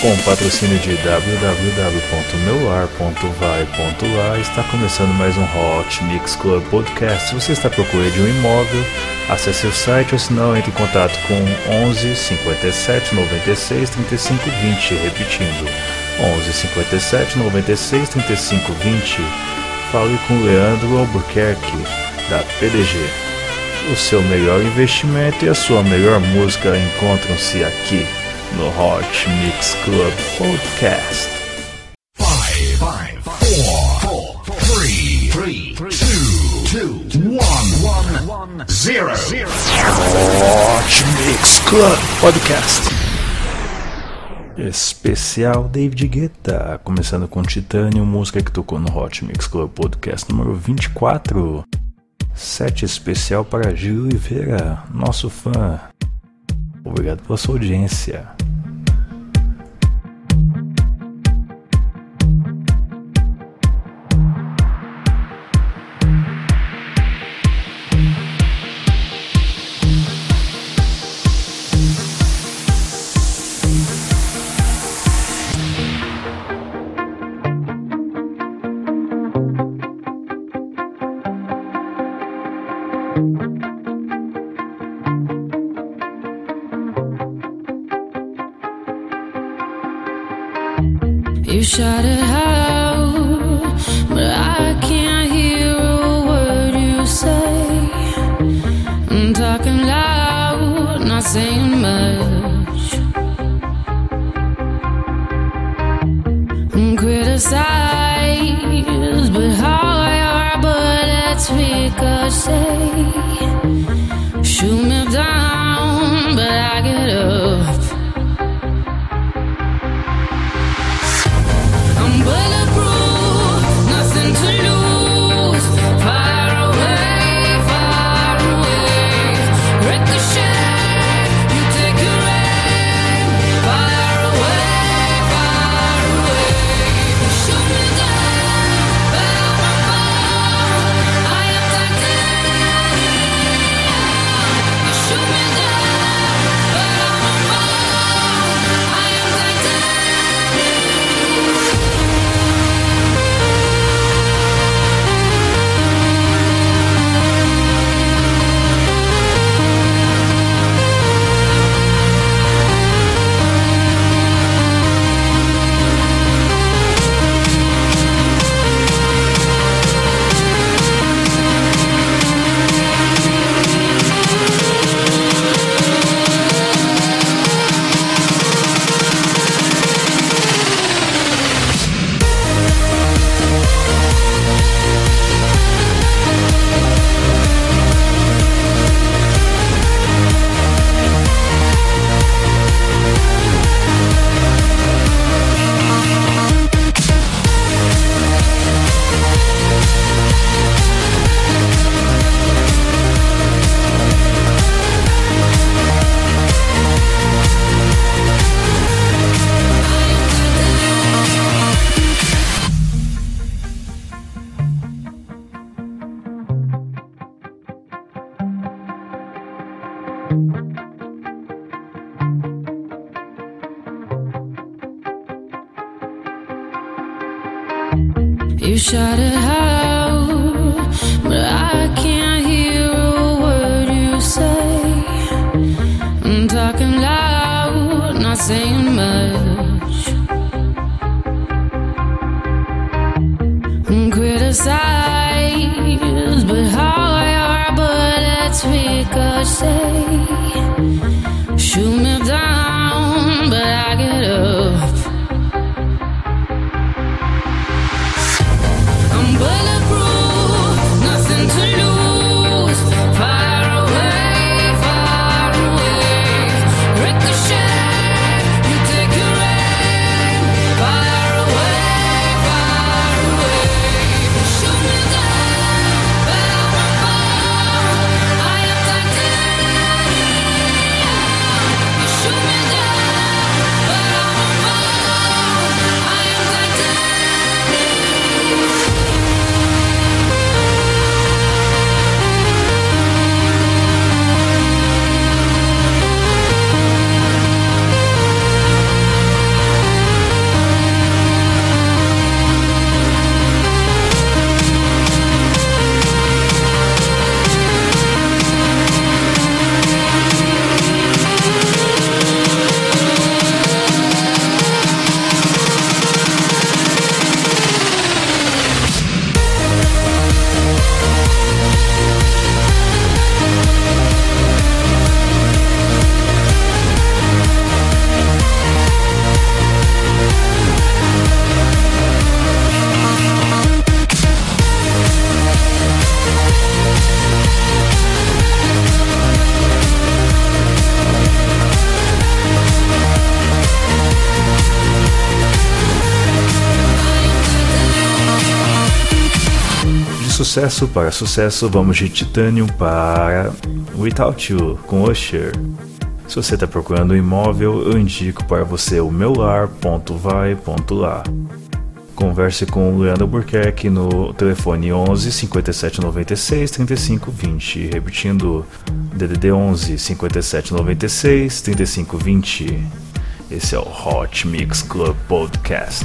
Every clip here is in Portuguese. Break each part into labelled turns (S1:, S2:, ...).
S1: Com patrocínio de www.meular.vai.lá está começando mais um Hot Mix Club Podcast. Se você está procurando de um imóvel, acesse o site ou se não, entre em contato com 11 57 96 35 20, repetindo 11 57 96 35 20. Fale com Leandro Albuquerque, da PDG. O seu melhor investimento e a sua melhor música encontram-se aqui no Hot Mix Club Podcast.
S2: Five, five, four, four, three, three, two, two, one, one, zero, zero.
S1: Hot Mix Club Podcast. Especial David Guetta, começando com Titânio, música que tocou no Hot Mix Club Podcast número 24. Set especial para Gil Oliveira, nosso fã. Obrigado pela sua audiência.
S3: You shot it high.
S1: Sucesso para sucesso, vamos de Titanium para Without You com Usher. Se você está procurando um imóvel, eu indico para você o meular.vai.lá. Converse com o Leandro Burquerque no telefone 11 57 96 35 20. Repetindo, DDD 11 57 96 35 20. Esse é o Hot Mix Club Podcast.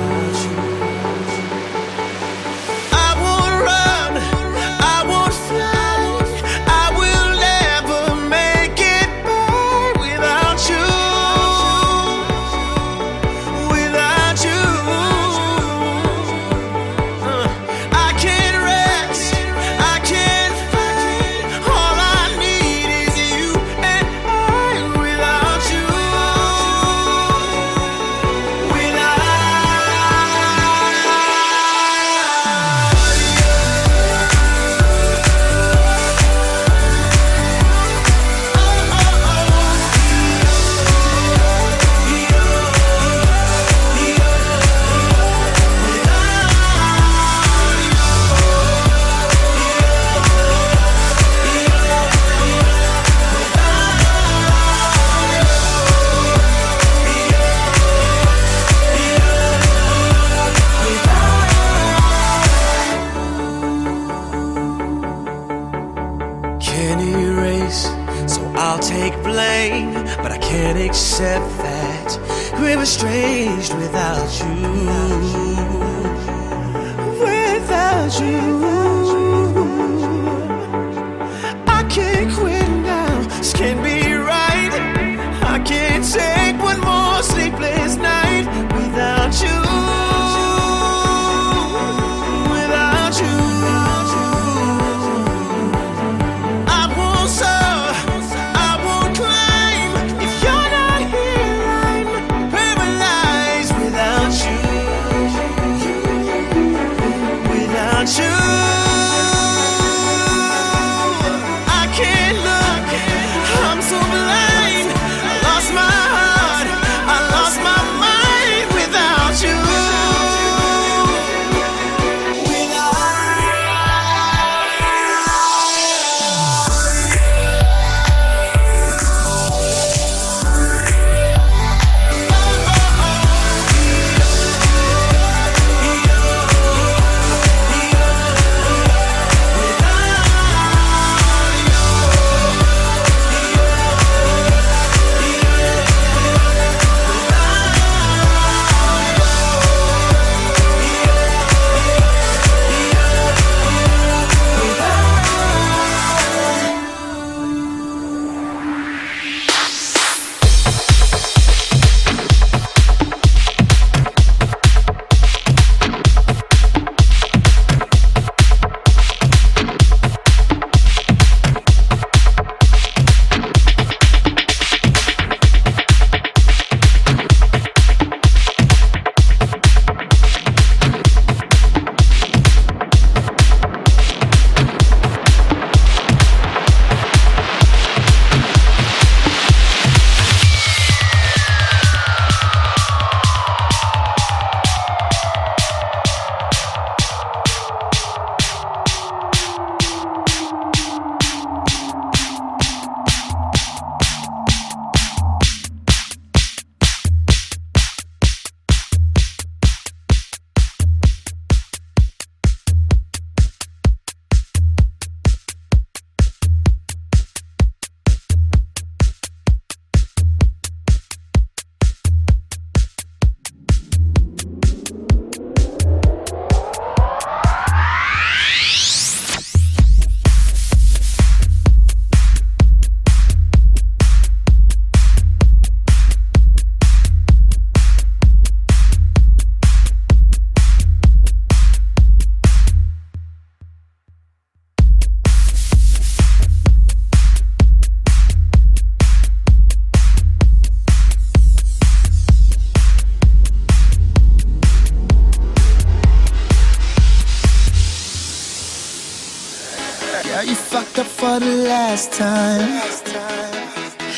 S4: You
S5: fucked up for the last time.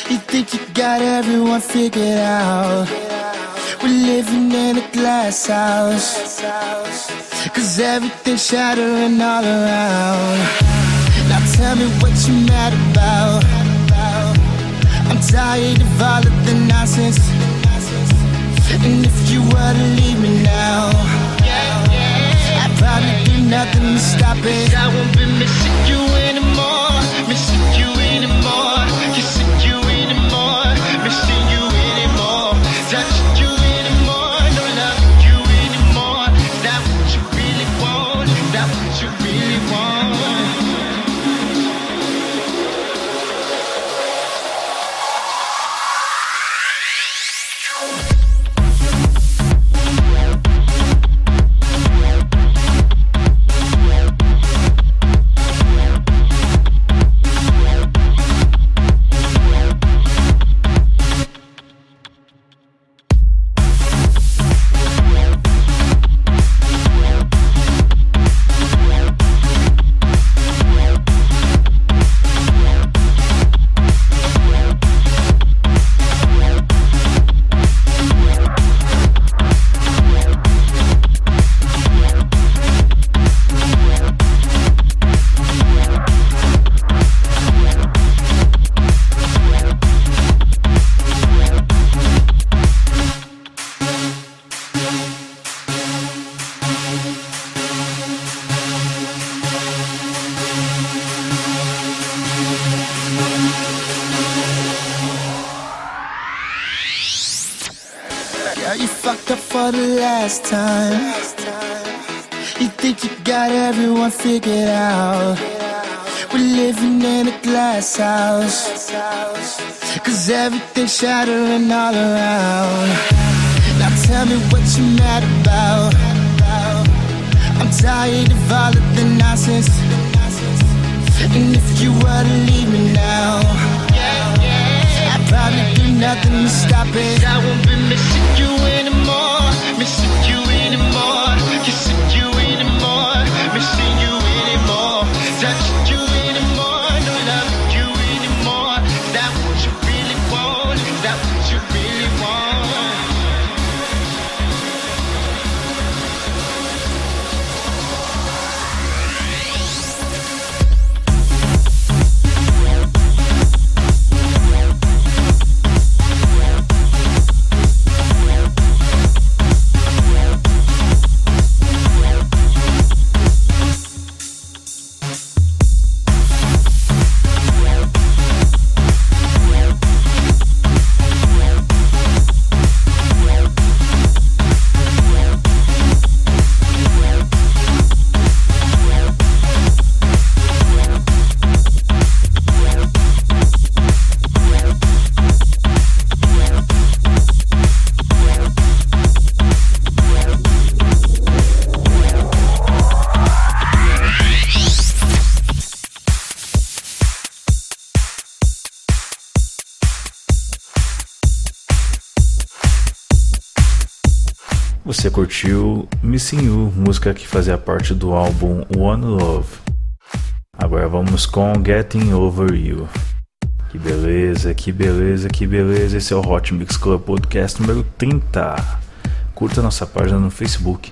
S5: You think you got everyone figured out. We're living in a glass house. Cause everything's shattering all around. Now tell me what you mad about. I'm tired of all of the nonsense. And if you were to leave me now, I'd probably do nothing to stop it. I won't be missing you fucked up for the last time. You think you got everyone figured out. We're living in a glass house. Cause everything's shattering all around. Now tell me what you're mad about. I'm tired of all of the nonsense. And if you were to leave me now, I'd probably nothing's stopping. I won't be missing you anymore. Missing
S1: Você curtiu Missing You, música que fazia parte do álbum One Love. Agora vamos com Getting Over You. Que beleza, que beleza, que beleza. Esse é o Hot Mix Club Podcast número 30. Curta nossa página no Facebook.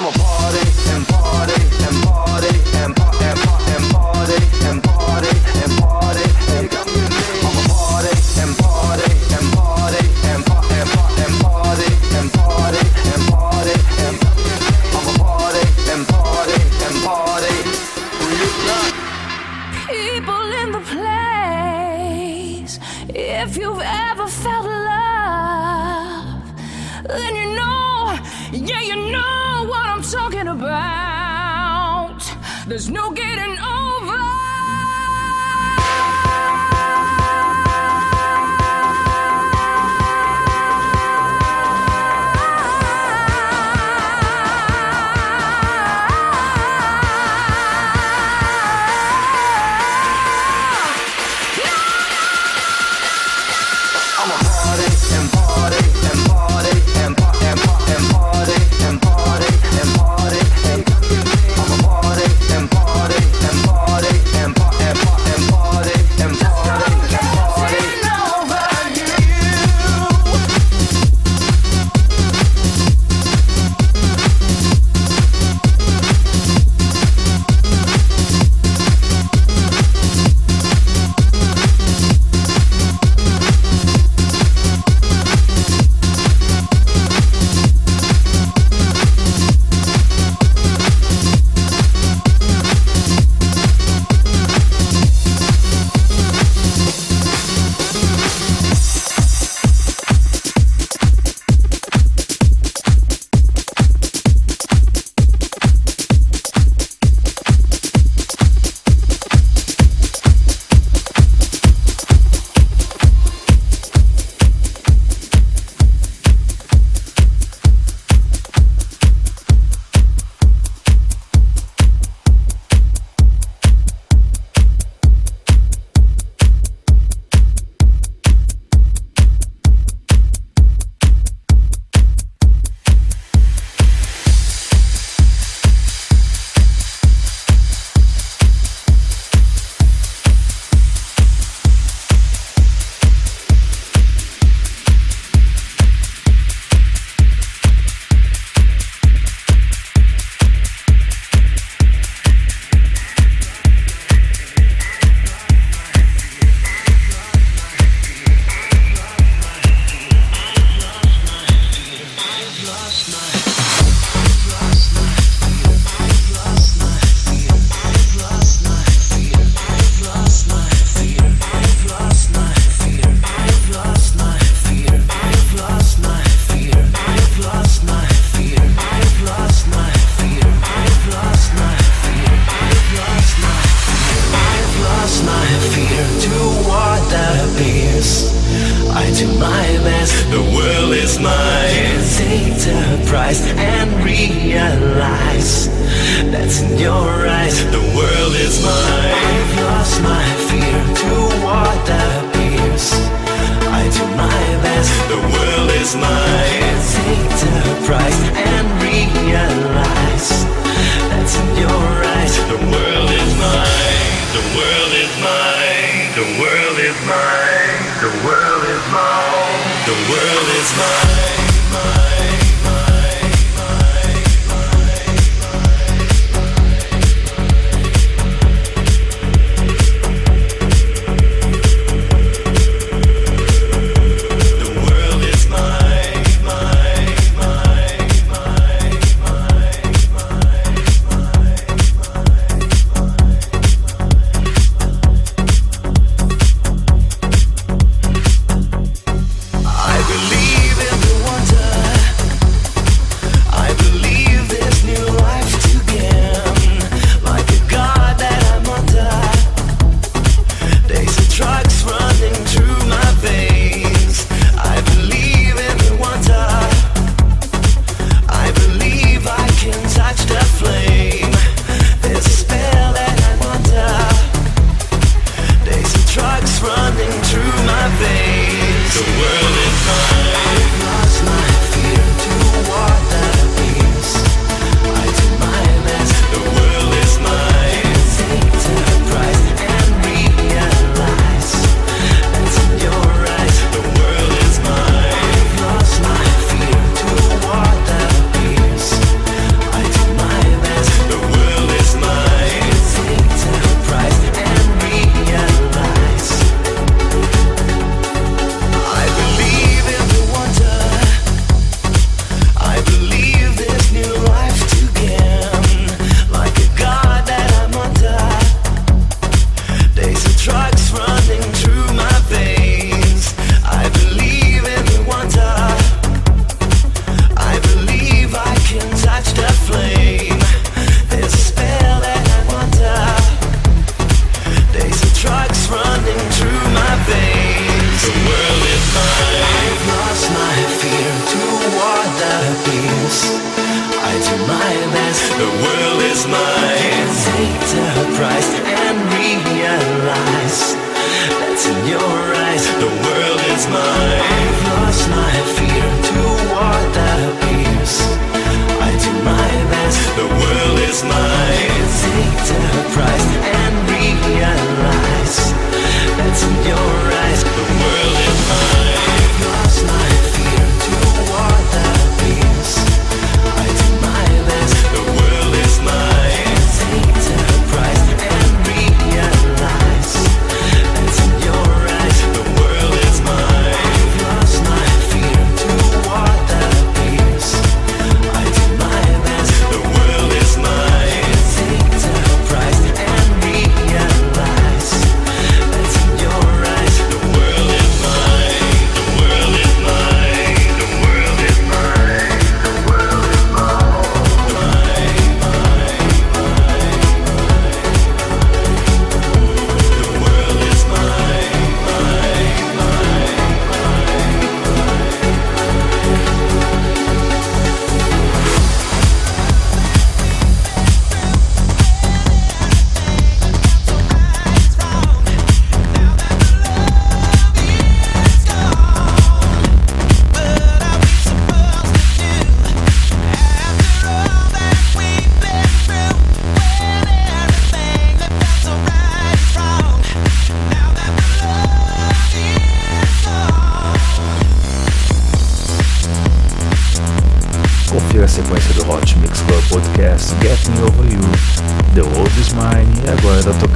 S4: I'm a party and party. The world is mine.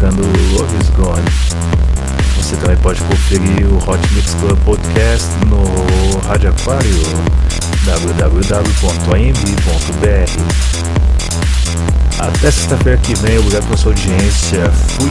S1: tocando Love is Gone. Você também pode conferir o Hot Mix Club Podcast no Rádio Aquário, www.amb.br. Até sexta-feira que vem, obrigado pela sua audiência. Fui!